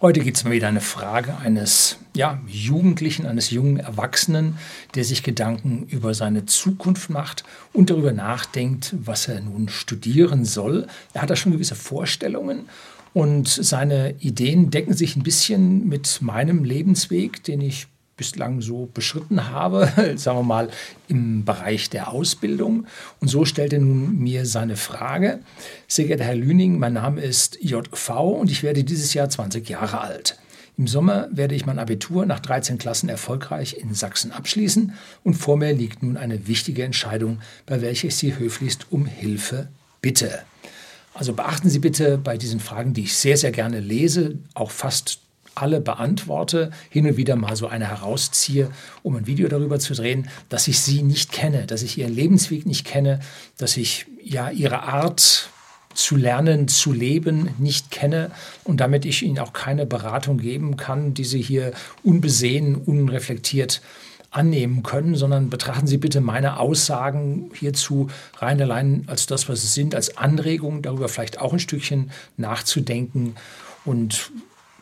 Heute gibt es mal wieder eine Frage eines ja, Jugendlichen, eines jungen Erwachsenen, der sich Gedanken über seine Zukunft macht und darüber nachdenkt, was er nun studieren soll. Er hat da schon gewisse Vorstellungen und seine Ideen decken sich ein bisschen mit meinem Lebensweg, den ich bislang so beschritten habe, sagen wir mal im Bereich der Ausbildung. Und so stellt er nun mir seine Frage. Sehr geehrter Herr Lüning, mein Name ist JV und ich werde dieses Jahr 20 Jahre alt. Im Sommer werde ich mein Abitur nach 13 Klassen erfolgreich in Sachsen abschließen und vor mir liegt nun eine wichtige Entscheidung, bei welcher ich Sie höflichst um Hilfe bitte. Also beachten Sie bitte bei diesen Fragen, die ich sehr, sehr gerne lese, auch fast alle beantworte, hin und wieder mal so eine herausziehe, um ein Video darüber zu drehen, dass ich sie nicht kenne, dass ich ihren Lebensweg nicht kenne, dass ich ja ihre Art zu lernen, zu leben nicht kenne und damit ich ihnen auch keine Beratung geben kann, die sie hier unbesehen, unreflektiert annehmen können, sondern betrachten Sie bitte meine Aussagen hierzu rein allein als das, was es sind, als Anregung, darüber vielleicht auch ein Stückchen nachzudenken und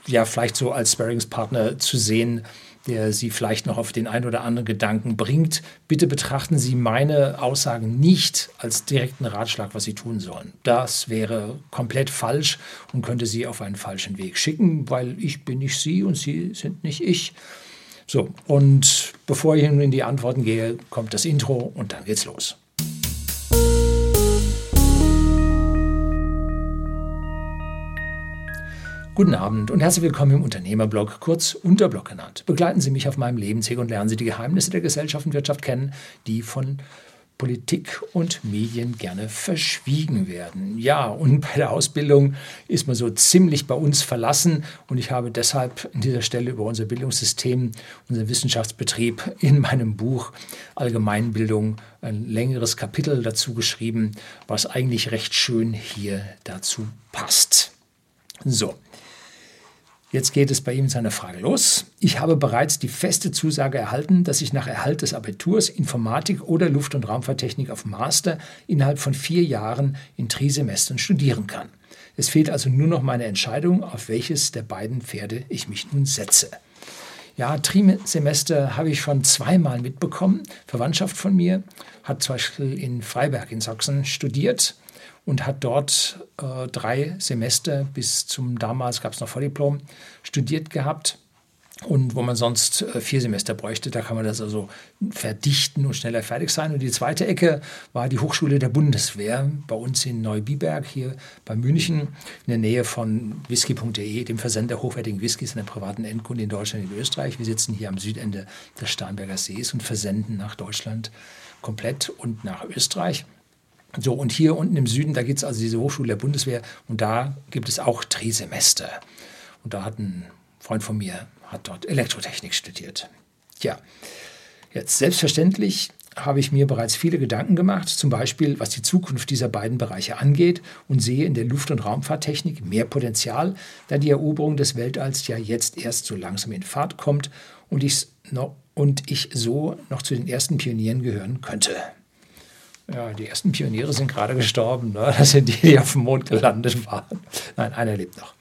ja vielleicht so als Sparringspartner zu sehen, der Sie vielleicht noch auf den einen oder anderen Gedanken bringt. Bitte betrachten Sie meine Aussagen nicht als direkten Ratschlag, was Sie tun sollen. Das wäre komplett falsch und könnte Sie auf einen falschen Weg schicken, weil ich bin nicht Sie und Sie sind nicht ich. So, und bevor ich in die Antworten gehe, kommt das Intro und dann geht's los. Guten Abend und herzlich willkommen im Unternehmerblog, kurz Unterblog genannt. Begleiten Sie mich auf meinem Lebensweg und lernen Sie die Geheimnisse der Gesellschaft und Wirtschaft kennen, die von Politik und Medien gerne verschwiegen werden. Ja, und bei der Ausbildung ist man so ziemlich bei uns verlassen und ich habe deshalb an dieser Stelle über unser Bildungssystem, unseren Wissenschaftsbetrieb in meinem Buch Allgemeinbildung ein längeres Kapitel dazu geschrieben, was eigentlich recht schön hier dazu passt. So, Jetzt geht es bei ihm seiner Frage los. Ich habe bereits die feste Zusage erhalten, dass ich nach Erhalt des Abiturs Informatik oder Luft- und Raumfahrttechnik auf Master innerhalb von vier Jahren in Trisemestern studieren kann. Es fehlt also nur noch meine Entscheidung, auf welches der beiden Pferde ich mich nun setze. Ja, Trisemester habe ich schon zweimal mitbekommen. Verwandtschaft von mir hat zum Beispiel in Freiberg in Sachsen studiert und hat dort äh, drei Semester bis zum damals gab es noch Vordiplom studiert gehabt. Und wo man sonst äh, vier Semester bräuchte, da kann man das also verdichten und schneller fertig sein. Und die zweite Ecke war die Hochschule der Bundeswehr bei uns in Neubiberg, hier bei München, in der Nähe von whisky.de, dem Versender hochwertigen Whiskys an der privaten Endkunde in Deutschland und Österreich. Wir sitzen hier am Südende des Starnberger Sees und versenden nach Deutschland komplett und nach Österreich. So, und hier unten im Süden, da gibt es also diese Hochschule der Bundeswehr und da gibt es auch Trisemester. Und da hat ein Freund von mir, hat dort Elektrotechnik studiert. Ja, jetzt selbstverständlich habe ich mir bereits viele Gedanken gemacht, zum Beispiel was die Zukunft dieser beiden Bereiche angeht und sehe in der Luft- und Raumfahrttechnik mehr Potenzial, da die Eroberung des Weltalls ja jetzt erst so langsam in Fahrt kommt und ich, no, und ich so noch zu den ersten Pionieren gehören könnte. Ja, die ersten Pioniere sind gerade gestorben. Ne? Das sind die, die auf dem Mond gelandet waren. Nein, einer lebt noch.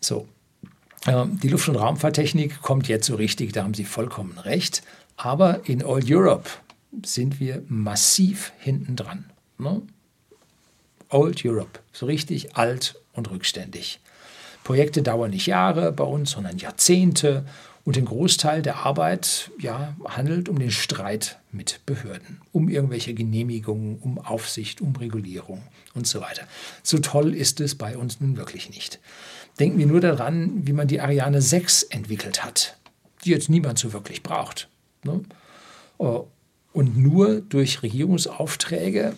So. Ähm, die Luft- und Raumfahrttechnik kommt jetzt so richtig, da haben Sie vollkommen recht. Aber in Old Europe sind wir massiv hinten dran. Ne? Old Europe, so richtig alt und rückständig. Projekte dauern nicht Jahre bei uns, sondern Jahrzehnte und den Großteil der Arbeit ja, handelt um den Streit mit Behörden, um irgendwelche Genehmigungen, um Aufsicht, um Regulierung und so weiter. So toll ist es bei uns nun wirklich nicht. Denken wir nur daran, wie man die Ariane 6 entwickelt hat, die jetzt niemand so wirklich braucht. Ne? Oh, und nur durch Regierungsaufträge,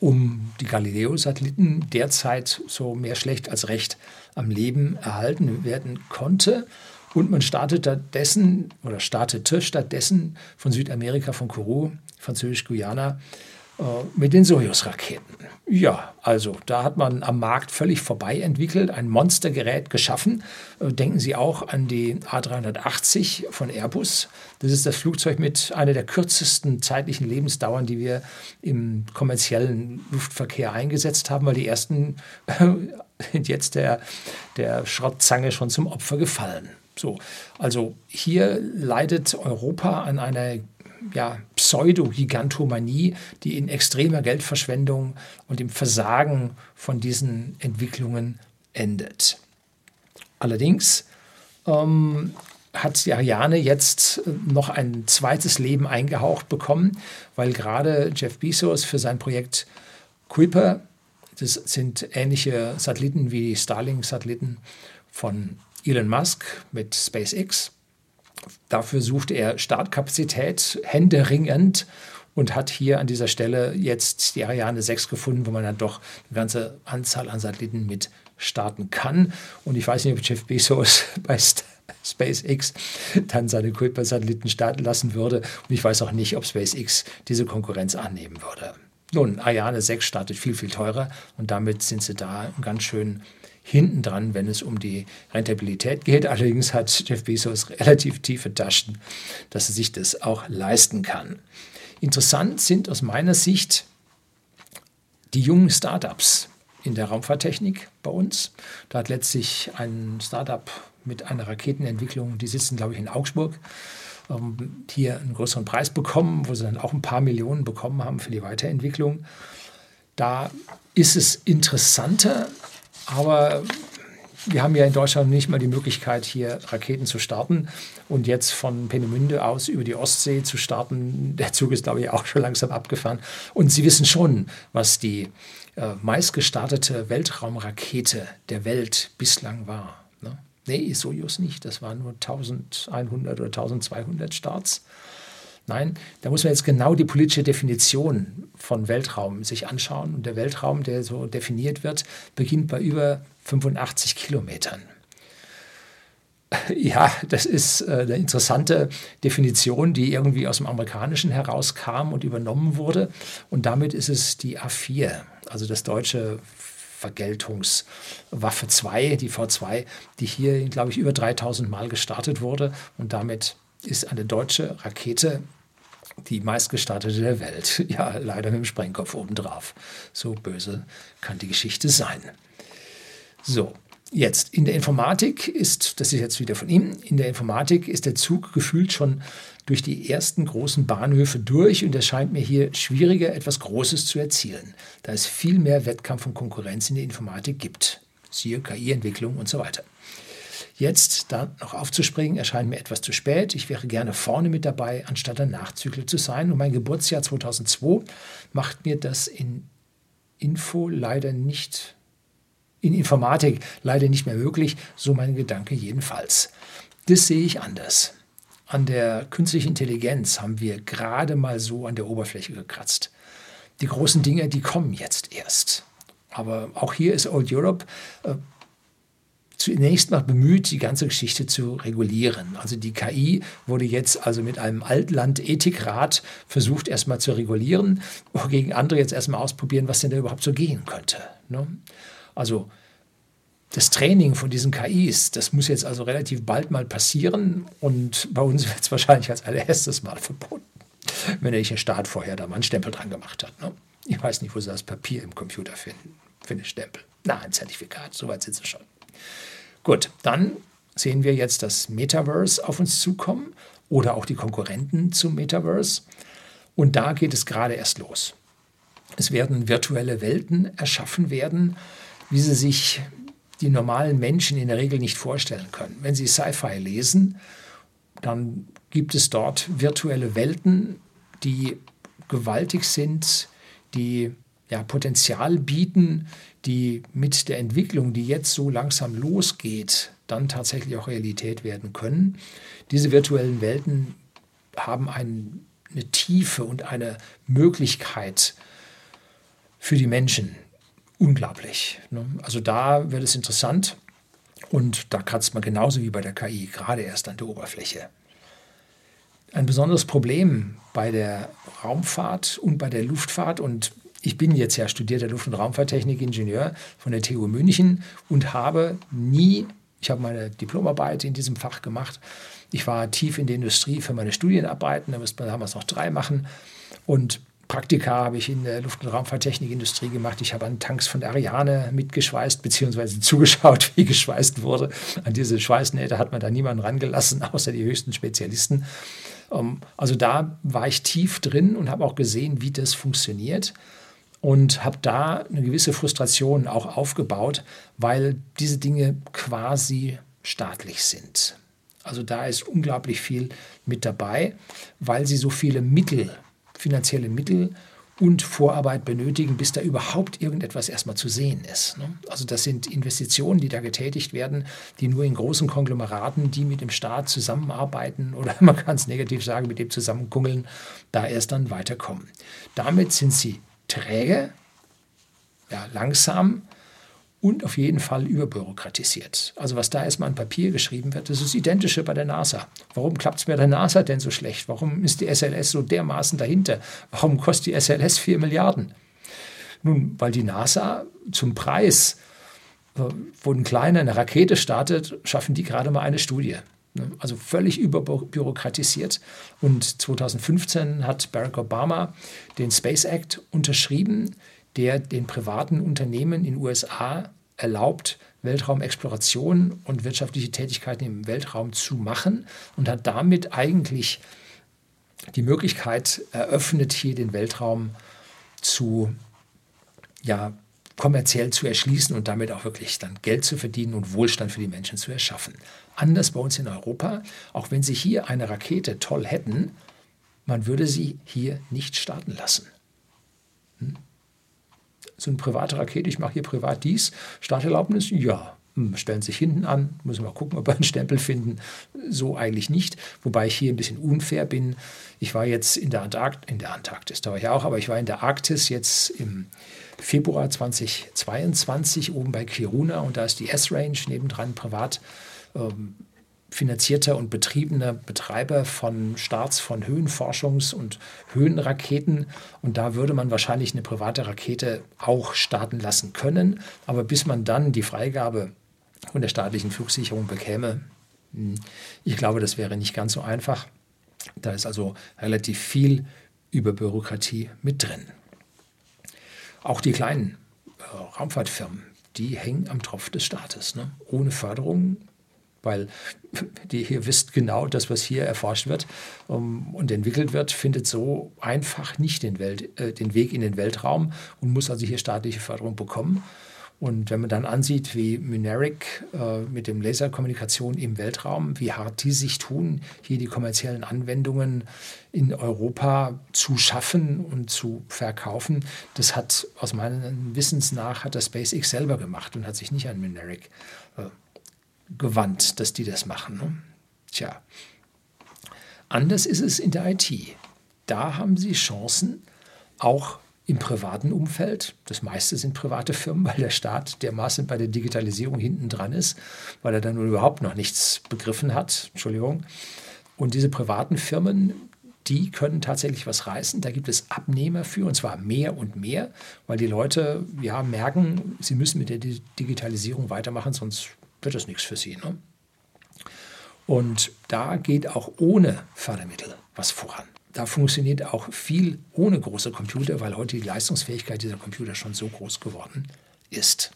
um die Galileo-Satelliten derzeit so mehr schlecht als recht am Leben erhalten werden konnte und man startet stattdessen oder startete stattdessen von Südamerika, von Kourou, französisch Guyana, äh, mit den Soyuz-Raketen. Ja, also da hat man am Markt völlig vorbei entwickelt, ein Monstergerät geschaffen. Äh, denken Sie auch an die A380 von Airbus. Das ist das Flugzeug mit einer der kürzesten zeitlichen Lebensdauern, die wir im kommerziellen Luftverkehr eingesetzt haben, weil die ersten sind jetzt der, der Schrottzange schon zum Opfer gefallen. So, also hier leidet Europa an einer ja, Pseudo-Gigantomanie, die in extremer Geldverschwendung und im Versagen von diesen Entwicklungen endet. Allerdings ähm, hat die Ariane jetzt noch ein zweites Leben eingehaucht bekommen, weil gerade Jeff Bezos für sein Projekt Kuiper, das sind ähnliche Satelliten wie die Starlink-Satelliten von Elon Musk mit SpaceX, Dafür suchte er Startkapazität händeringend und hat hier an dieser Stelle jetzt die Ariane 6 gefunden, wo man dann doch eine ganze Anzahl an Satelliten mit starten kann. Und ich weiß nicht, ob Jeff Bezos bei SpaceX dann seine Kuiper-Satelliten starten lassen würde. Und ich weiß auch nicht, ob SpaceX diese Konkurrenz annehmen würde. Nun, Ariane 6 startet viel, viel teurer und damit sind sie da ganz schön hinten dran, wenn es um die Rentabilität geht. Allerdings hat Jeff Bezos relativ tiefe Taschen, dass er sich das auch leisten kann. Interessant sind aus meiner Sicht die jungen Startups in der Raumfahrttechnik bei uns. Da hat letztlich ein Startup mit einer Raketenentwicklung, die sitzen, glaube ich, in Augsburg, ähm, hier einen größeren Preis bekommen, wo sie dann auch ein paar Millionen bekommen haben für die Weiterentwicklung. Da ist es interessanter, aber wir haben ja in Deutschland nicht mal die Möglichkeit, hier Raketen zu starten. Und jetzt von Peenemünde aus über die Ostsee zu starten, der Zug ist, glaube ich, auch schon langsam abgefahren. Und Sie wissen schon, was die äh, meistgestartete Weltraumrakete der Welt bislang war. Ne? Nee, Soyuz nicht. Das waren nur 1100 oder 1200 Starts. Nein, da muss man jetzt genau die politische Definition von Weltraum sich anschauen. Und der Weltraum, der so definiert wird, beginnt bei über 85 Kilometern. Ja, das ist äh, eine interessante Definition, die irgendwie aus dem Amerikanischen herauskam und übernommen wurde. Und damit ist es die A4, also das deutsche Vergeltungswaffe 2, die V2, die hier, glaube ich, über 3000 Mal gestartet wurde. Und damit ist eine deutsche Rakete die meistgestartete der Welt. Ja, leider mit dem Sprengkopf obendrauf. So böse kann die Geschichte sein. So, jetzt in der Informatik ist, das ist jetzt wieder von ihm, in der Informatik ist der Zug gefühlt schon durch die ersten großen Bahnhöfe durch und es scheint mir hier schwieriger, etwas Großes zu erzielen, da es viel mehr Wettkampf und Konkurrenz in der Informatik gibt. Siehe KI-Entwicklung und so weiter. Jetzt da noch aufzuspringen, erscheint mir etwas zu spät. Ich wäre gerne vorne mit dabei, anstatt ein Nachzügler zu sein. Und mein Geburtsjahr 2002 macht mir das in Info leider nicht, in Informatik leider nicht mehr möglich. So mein Gedanke jedenfalls. Das sehe ich anders. An der künstlichen Intelligenz haben wir gerade mal so an der Oberfläche gekratzt. Die großen Dinge, die kommen jetzt erst. Aber auch hier ist Old Europe äh, zunächst mal bemüht, die ganze Geschichte zu regulieren. Also die KI wurde jetzt also mit einem Altland-Ethikrat versucht, erstmal zu regulieren, wogegen andere jetzt erstmal ausprobieren, was denn da überhaupt so gehen könnte. Ne? Also das Training von diesen KIs, das muss jetzt also relativ bald mal passieren und bei uns wird es wahrscheinlich als allererstes mal verboten, wenn der Staat vorher da mal einen Stempel dran gemacht hat. Ne? Ich weiß nicht, wo sie das Papier im Computer finden für einen Stempel. Na, ein Zertifikat, soweit sind sie schon. Gut, dann sehen wir jetzt das Metaverse auf uns zukommen oder auch die Konkurrenten zum Metaverse. Und da geht es gerade erst los. Es werden virtuelle Welten erschaffen werden, wie sie sich die normalen Menschen in der Regel nicht vorstellen können. Wenn sie Sci-Fi lesen, dann gibt es dort virtuelle Welten, die gewaltig sind, die ja, Potenzial bieten, die mit der Entwicklung, die jetzt so langsam losgeht, dann tatsächlich auch Realität werden können. Diese virtuellen Welten haben ein, eine Tiefe und eine Möglichkeit für die Menschen. Unglaublich. Ne? Also da wird es interessant und da kratzt man genauso wie bei der KI gerade erst an der Oberfläche. Ein besonderes Problem bei der Raumfahrt und bei der Luftfahrt und ich bin jetzt ja studierter Luft- und Raumfahrttechnik-Ingenieur von der TU München und habe nie, ich habe meine Diplomarbeit in diesem Fach gemacht. Ich war tief in der Industrie für meine Studienarbeiten, da müsste man damals noch drei machen. Und Praktika habe ich in der Luft- und Raumfahrttechnikindustrie gemacht. Ich habe an Tanks von der Ariane mitgeschweißt, beziehungsweise zugeschaut, wie geschweißt wurde. An diese Schweißnähte hat man da niemanden rangelassen, außer die höchsten Spezialisten. Ähm, also da war ich tief drin und habe auch gesehen, wie das funktioniert. Und habe da eine gewisse Frustration auch aufgebaut, weil diese Dinge quasi staatlich sind. Also da ist unglaublich viel mit dabei, weil sie so viele Mittel finanzielle Mittel und Vorarbeit benötigen, bis da überhaupt irgendetwas erstmal zu sehen ist. Ne? Also das sind Investitionen, die da getätigt werden, die nur in großen Konglomeraten, die mit dem Staat zusammenarbeiten oder man kann es negativ sagen, mit dem zusammenkungeln, da erst dann weiterkommen. Damit sind sie träge, ja, langsam und auf jeden Fall überbürokratisiert. Also was da erstmal an Papier geschrieben wird, das ist Identische bei der NASA. Warum klappt es bei der NASA denn so schlecht? Warum ist die SLS so dermaßen dahinter? Warum kostet die SLS 4 Milliarden? Nun, weil die NASA zum Preis, äh, wo ein kleiner eine Rakete startet, schaffen die gerade mal eine Studie. Ne? Also völlig überbürokratisiert. Und 2015 hat Barack Obama den Space Act unterschrieben, der den privaten Unternehmen in den USA erlaubt, Weltraumexploration und wirtschaftliche Tätigkeiten im Weltraum zu machen und hat damit eigentlich die Möglichkeit eröffnet, hier den Weltraum zu ja, kommerziell zu erschließen und damit auch wirklich dann Geld zu verdienen und Wohlstand für die Menschen zu erschaffen. Anders bei uns in Europa, auch wenn Sie hier eine Rakete toll hätten, man würde sie hier nicht starten lassen. Hm? so eine private Rakete, ich mache hier privat dies, Starterlaubnis, ja, hm, stellen sich hinten an, müssen wir gucken, ob wir einen Stempel finden. So eigentlich nicht. Wobei ich hier ein bisschen unfair bin. Ich war jetzt in der, Antarkt in der Antarktis, da war ich auch, aber ich war in der Arktis jetzt im Februar 2022 oben bei Kiruna und da ist die S-Range nebendran privat. Ähm, finanzierter und betriebener Betreiber von Starts von Höhenforschungs- und Höhenraketen. Und da würde man wahrscheinlich eine private Rakete auch starten lassen können. Aber bis man dann die Freigabe von der staatlichen Flugsicherung bekäme, hm, ich glaube, das wäre nicht ganz so einfach. Da ist also relativ viel über Bürokratie mit drin. Auch die kleinen äh, Raumfahrtfirmen, die hängen am Tropf des Staates. Ne? Ohne Förderung weil die hier wisst genau, das, was hier erforscht wird ähm, und entwickelt wird, findet so einfach nicht den, Welt, äh, den Weg in den Weltraum und muss also hier staatliche Förderung bekommen. Und wenn man dann ansieht, wie Mynaric äh, mit dem Laserkommunikation im Weltraum, wie hart die sich tun, hier die kommerziellen Anwendungen in Europa zu schaffen und zu verkaufen, das hat aus meinem Wissens nach hat das SpaceX selber gemacht und hat sich nicht an Mynaric äh, gewandt, dass die das machen. Ne? Tja, anders ist es in der IT. Da haben sie Chancen, auch im privaten Umfeld. Das meiste sind private Firmen, weil der Staat dermaßen bei der Digitalisierung hinten dran ist, weil er dann überhaupt noch nichts begriffen hat. Entschuldigung. Und diese privaten Firmen, die können tatsächlich was reißen. Da gibt es Abnehmer für, und zwar mehr und mehr, weil die Leute ja, merken, sie müssen mit der Digitalisierung weitermachen, sonst wird das nichts für sie. Ne? Und da geht auch ohne Fördermittel was voran. Da funktioniert auch viel ohne große Computer, weil heute die Leistungsfähigkeit dieser Computer schon so groß geworden ist.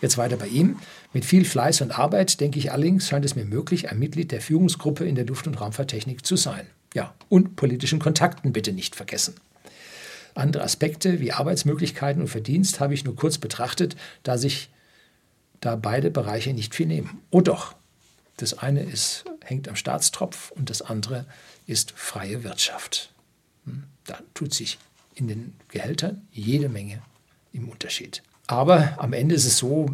Jetzt weiter bei ihm. Mit viel Fleiß und Arbeit, denke ich allerdings, scheint es mir möglich, ein Mitglied der Führungsgruppe in der Luft- und Raumfahrttechnik zu sein. Ja, und politischen Kontakten bitte nicht vergessen. Andere Aspekte wie Arbeitsmöglichkeiten und Verdienst habe ich nur kurz betrachtet, da sich da beide Bereiche nicht viel nehmen. Oh doch, das eine ist, hängt am Staatstropf und das andere ist freie Wirtschaft. Hm, da tut sich in den Gehältern jede Menge im Unterschied. Aber am Ende ist es so,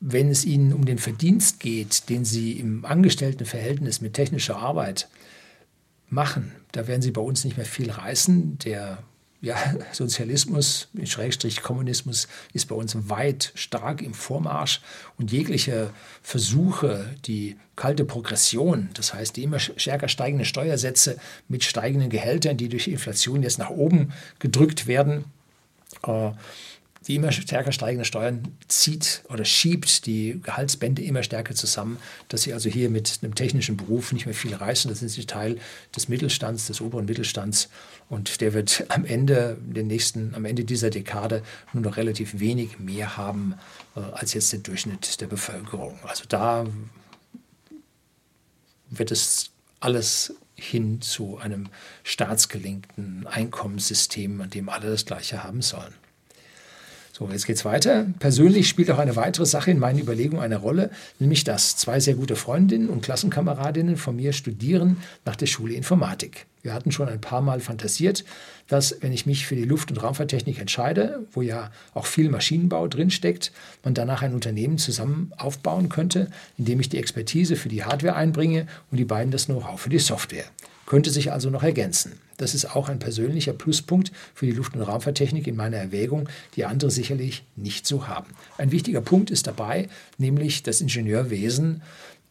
wenn es Ihnen um den Verdienst geht, den Sie im Angestelltenverhältnis mit technischer Arbeit machen, da werden Sie bei uns nicht mehr viel reißen. Der ja, Sozialismus, Schrägstrich Kommunismus ist bei uns weit stark im Vormarsch und jegliche Versuche, die kalte Progression, das heißt die immer stärker steigenden Steuersätze mit steigenden Gehältern, die durch Inflation jetzt nach oben gedrückt werden, äh, die immer stärker steigende Steuern zieht oder schiebt die Gehaltsbände immer stärker zusammen, dass sie also hier mit einem technischen Beruf nicht mehr viel reißen. Das sind sie Teil des Mittelstands, des oberen Mittelstands und der wird am Ende, den nächsten, am Ende dieser Dekade nur noch relativ wenig mehr haben äh, als jetzt der Durchschnitt der Bevölkerung. Also da wird es alles hin zu einem staatsgelenkten Einkommenssystem, an dem alle das Gleiche haben sollen. So, jetzt geht's weiter. Persönlich spielt auch eine weitere Sache in meinen Überlegungen eine Rolle, nämlich dass zwei sehr gute Freundinnen und Klassenkameradinnen von mir studieren nach der Schule Informatik. Wir hatten schon ein paar Mal fantasiert, dass, wenn ich mich für die Luft- und Raumfahrttechnik entscheide, wo ja auch viel Maschinenbau drinsteckt, man danach ein Unternehmen zusammen aufbauen könnte, in dem ich die Expertise für die Hardware einbringe und die beiden das Know-how für die Software könnte sich also noch ergänzen. Das ist auch ein persönlicher Pluspunkt für die Luft- und Raumfahrttechnik in meiner Erwägung, die andere sicherlich nicht so haben. Ein wichtiger Punkt ist dabei, nämlich das Ingenieurwesen,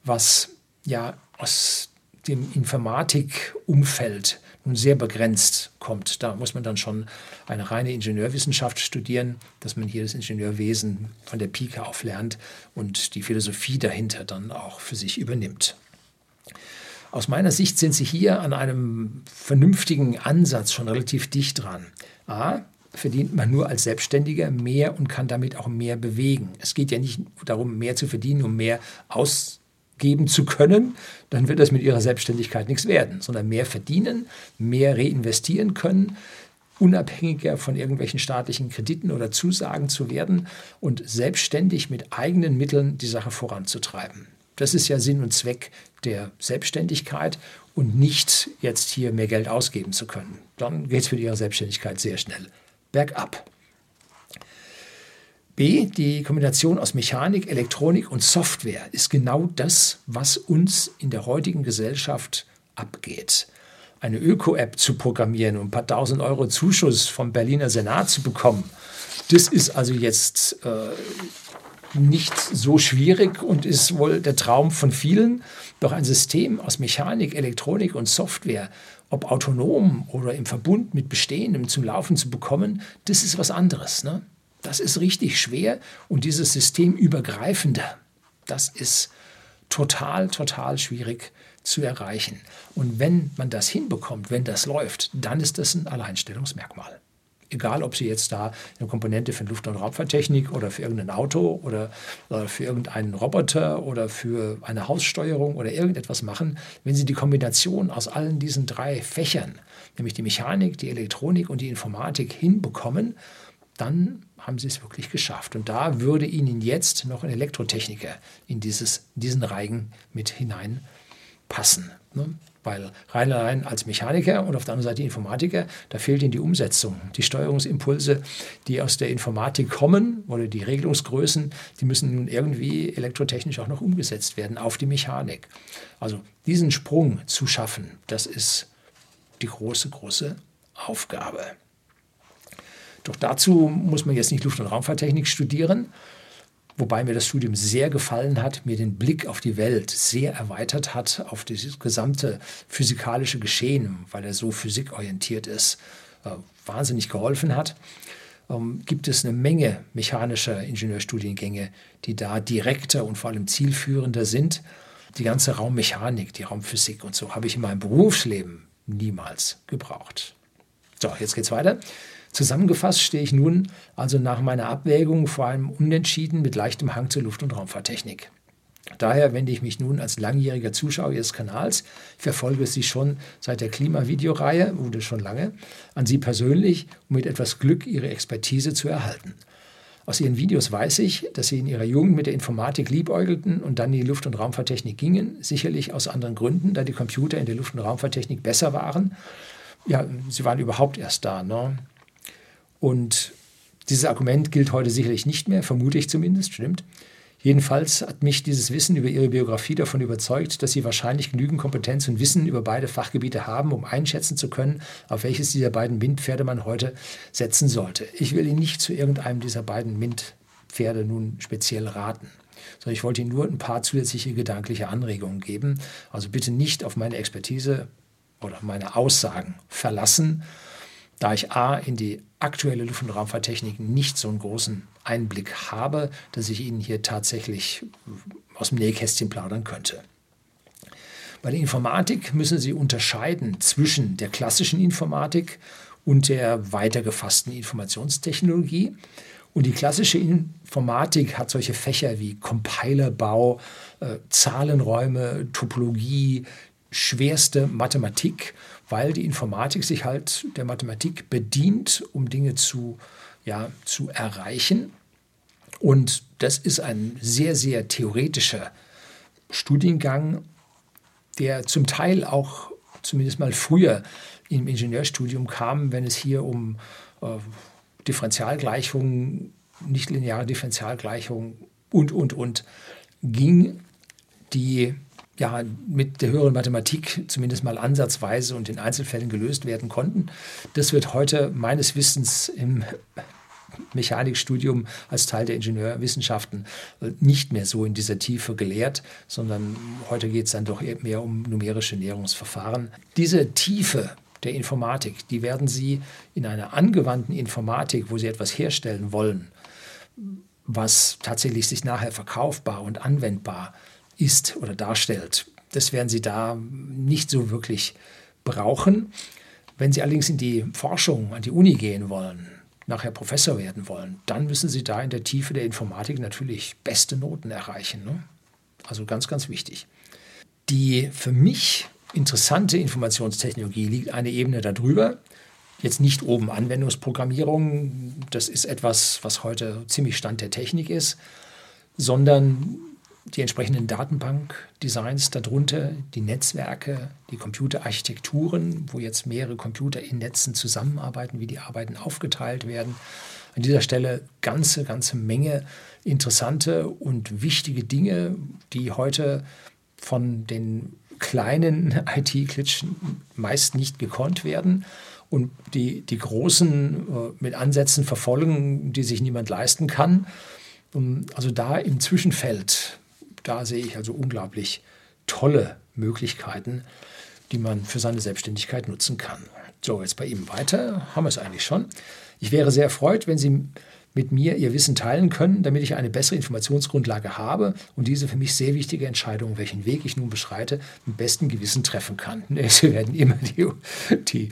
was ja aus dem Informatikumfeld nun sehr begrenzt kommt. Da muss man dann schon eine reine Ingenieurwissenschaft studieren, dass man hier das Ingenieurwesen von der Pike auf lernt und die Philosophie dahinter dann auch für sich übernimmt. Aus meiner Sicht sind Sie hier an einem vernünftigen Ansatz schon relativ dicht dran. A, verdient man nur als Selbstständiger mehr und kann damit auch mehr bewegen. Es geht ja nicht darum, mehr zu verdienen, um mehr ausgeben zu können, dann wird das mit Ihrer Selbstständigkeit nichts werden, sondern mehr verdienen, mehr reinvestieren können, unabhängiger von irgendwelchen staatlichen Krediten oder Zusagen zu werden und selbstständig mit eigenen Mitteln die Sache voranzutreiben. Das ist ja Sinn und Zweck der Selbstständigkeit und nicht jetzt hier mehr Geld ausgeben zu können. Dann geht es mit ihrer Selbstständigkeit sehr schnell bergab. B, die Kombination aus Mechanik, Elektronik und Software ist genau das, was uns in der heutigen Gesellschaft abgeht. Eine Öko-App zu programmieren und ein paar tausend Euro Zuschuss vom Berliner Senat zu bekommen, das ist also jetzt äh, nicht so schwierig und ist wohl der Traum von vielen. Doch ein System aus Mechanik, Elektronik und Software, ob autonom oder im Verbund mit Bestehendem zum Laufen zu bekommen, das ist was anderes. Ne? Das ist richtig schwer und dieses System übergreifende, das ist total, total schwierig zu erreichen. Und wenn man das hinbekommt, wenn das läuft, dann ist das ein Alleinstellungsmerkmal egal ob Sie jetzt da eine Komponente für Luft- und Raumfahrttechnik oder für irgendein Auto oder, oder für irgendeinen Roboter oder für eine Haussteuerung oder irgendetwas machen, wenn Sie die Kombination aus allen diesen drei Fächern, nämlich die Mechanik, die Elektronik und die Informatik hinbekommen, dann haben sie es wirklich geschafft. Und da würde Ihnen jetzt noch ein Elektrotechniker in dieses, diesen Reigen mit hineinpassen. Ne? Weil rein allein als Mechaniker und auf der anderen Seite Informatiker, da fehlt ihnen die Umsetzung. Die Steuerungsimpulse, die aus der Informatik kommen oder die Regelungsgrößen, die müssen nun irgendwie elektrotechnisch auch noch umgesetzt werden auf die Mechanik. Also diesen Sprung zu schaffen, das ist die große, große Aufgabe. Doch dazu muss man jetzt nicht Luft- und Raumfahrttechnik studieren, wobei mir das Studium sehr gefallen hat, mir den Blick auf die Welt sehr erweitert hat, auf das gesamte physikalische Geschehen, weil er so physikorientiert ist, äh, wahnsinnig geholfen hat. Ähm, gibt es eine Menge mechanischer Ingenieurstudiengänge, die da direkter und vor allem zielführender sind. Die ganze Raummechanik, die Raumphysik und so habe ich in meinem Berufsleben niemals gebraucht. So, jetzt geht's weiter. Zusammengefasst stehe ich nun also nach meiner Abwägung vor allem unentschieden mit leichtem Hang zur Luft- und Raumfahrttechnik. Daher wende ich mich nun als langjähriger Zuschauer Ihres Kanals, ich verfolge Sie schon seit der Klimavideoreihe, wurde schon lange, an Sie persönlich, um mit etwas Glück Ihre Expertise zu erhalten. Aus Ihren Videos weiß ich, dass Sie in Ihrer Jugend mit der Informatik liebäugelten und dann in die Luft- und Raumfahrttechnik gingen, sicherlich aus anderen Gründen, da die Computer in der Luft- und Raumfahrttechnik besser waren. Ja, Sie waren überhaupt erst da. Ne? Und dieses Argument gilt heute sicherlich nicht mehr, vermute ich zumindest, stimmt. Jedenfalls hat mich dieses Wissen über ihre Biografie davon überzeugt, dass sie wahrscheinlich genügend Kompetenz und Wissen über beide Fachgebiete haben, um einschätzen zu können, auf welches dieser beiden MINT-Pferde man heute setzen sollte. Ich will Ihnen nicht zu irgendeinem dieser beiden MINT-Pferde nun speziell raten sondern ich wollte Ihnen nur ein paar zusätzliche gedankliche Anregungen geben. Also bitte nicht auf meine Expertise oder meine Aussagen verlassen, da ich A in die aktuelle Luft- und Raumfahrttechnik nicht so einen großen Einblick habe, dass ich Ihnen hier tatsächlich aus dem Nähkästchen plaudern könnte. Bei der Informatik müssen Sie unterscheiden zwischen der klassischen Informatik und der weitergefassten Informationstechnologie. Und die klassische Informatik hat solche Fächer wie Compilerbau, äh, Zahlenräume, Topologie, schwerste Mathematik, weil die Informatik sich halt der Mathematik bedient, um Dinge zu, ja, zu erreichen. Und das ist ein sehr, sehr theoretischer Studiengang, der zum Teil auch zumindest mal früher im Ingenieurstudium kam, wenn es hier um äh, Differentialgleichungen, nichtlineare Differentialgleichungen und, und, und ging, die ja, mit der höheren Mathematik zumindest mal ansatzweise und in Einzelfällen gelöst werden konnten. Das wird heute meines Wissens im Mechanikstudium als Teil der Ingenieurwissenschaften nicht mehr so in dieser Tiefe gelehrt, sondern heute geht es dann doch mehr um numerische Näherungsverfahren. Diese Tiefe der Informatik, die werden Sie in einer angewandten Informatik, wo Sie etwas herstellen wollen, was tatsächlich sich nachher verkaufbar und anwendbar ist oder darstellt, das werden Sie da nicht so wirklich brauchen. Wenn Sie allerdings in die Forschung, an die Uni gehen wollen, nachher Professor werden wollen, dann müssen Sie da in der Tiefe der Informatik natürlich beste Noten erreichen. Ne? Also ganz, ganz wichtig. Die für mich interessante Informationstechnologie liegt eine Ebene darüber. Jetzt nicht oben Anwendungsprogrammierung, das ist etwas, was heute ziemlich Stand der Technik ist, sondern die entsprechenden Datenbankdesigns darunter, die Netzwerke, die Computerarchitekturen, wo jetzt mehrere Computer in Netzen zusammenarbeiten, wie die Arbeiten aufgeteilt werden. An dieser Stelle ganze, ganze Menge interessante und wichtige Dinge, die heute von den kleinen IT-Klitschen meist nicht gekonnt werden und die, die großen äh, mit Ansätzen verfolgen, die sich niemand leisten kann. Also da im Zwischenfeld, da sehe ich also unglaublich tolle Möglichkeiten, die man für seine Selbstständigkeit nutzen kann. So, jetzt bei ihm weiter, haben wir es eigentlich schon. Ich wäre sehr erfreut, wenn Sie mit mir ihr Wissen teilen können, damit ich eine bessere Informationsgrundlage habe und diese für mich sehr wichtige Entscheidung, welchen Weg ich nun beschreite, mit bestem Gewissen treffen kann. Sie werden immer die, die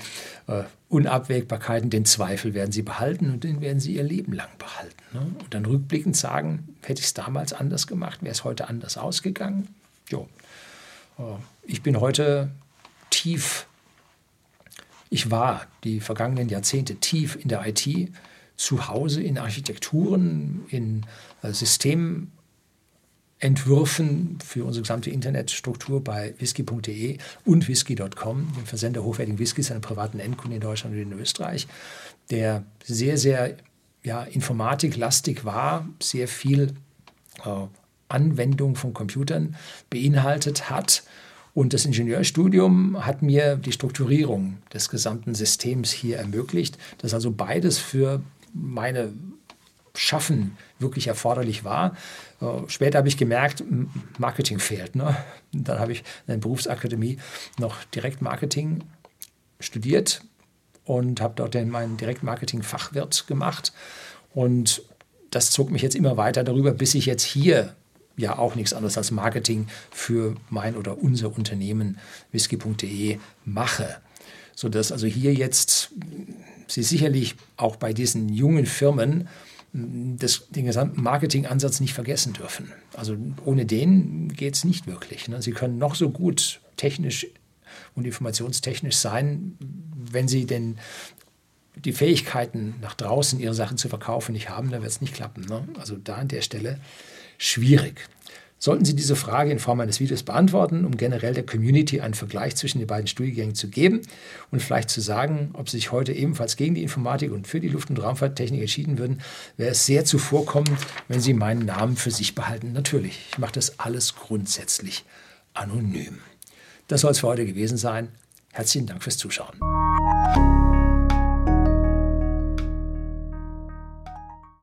äh, Unabwägbarkeiten, den Zweifel werden Sie behalten und den werden Sie Ihr Leben lang behalten. Ne? Und dann rückblickend sagen, hätte ich es damals anders gemacht, wäre es heute anders ausgegangen. Jo. Äh, ich bin heute tief, ich war die vergangenen Jahrzehnte tief in der IT zu Hause in Architekturen, in äh, Systementwürfen für unsere gesamte Internetstruktur bei whisky.de und whisky.com, dem Versender hochwertigen Whiskys an privaten Endkunden in Deutschland und in Österreich, der sehr, sehr ja, informatiklastig war, sehr viel äh, Anwendung von Computern beinhaltet hat. Und das Ingenieurstudium hat mir die Strukturierung des gesamten Systems hier ermöglicht, dass also beides für meine Schaffen wirklich erforderlich war. Äh, später habe ich gemerkt, Marketing fehlt. Ne? Dann habe ich in der Berufsakademie noch Direktmarketing studiert und habe dort meinen Direktmarketing-Fachwirt gemacht. Und das zog mich jetzt immer weiter darüber, bis ich jetzt hier ja auch nichts anderes als Marketing für mein oder unser Unternehmen whisky.de mache. Sodass also hier jetzt Sie sicherlich auch bei diesen jungen Firmen mm, das, den gesamten Marketingansatz nicht vergessen dürfen. Also ohne den geht es nicht wirklich. Ne? Sie können noch so gut technisch und informationstechnisch sein, wenn Sie denn die Fähigkeiten nach draußen ihre Sachen zu verkaufen nicht haben, dann wird es nicht klappen. Ne? Also da an der Stelle schwierig. Sollten Sie diese Frage in Form eines Videos beantworten, um generell der Community einen Vergleich zwischen den beiden Studiengängen zu geben und vielleicht zu sagen, ob Sie sich heute ebenfalls gegen die Informatik und für die Luft- und Raumfahrttechnik entschieden würden, wäre es sehr zuvorkommend, wenn Sie meinen Namen für sich behalten. Natürlich, ich mache das alles grundsätzlich anonym. Das soll es für heute gewesen sein. Herzlichen Dank fürs Zuschauen.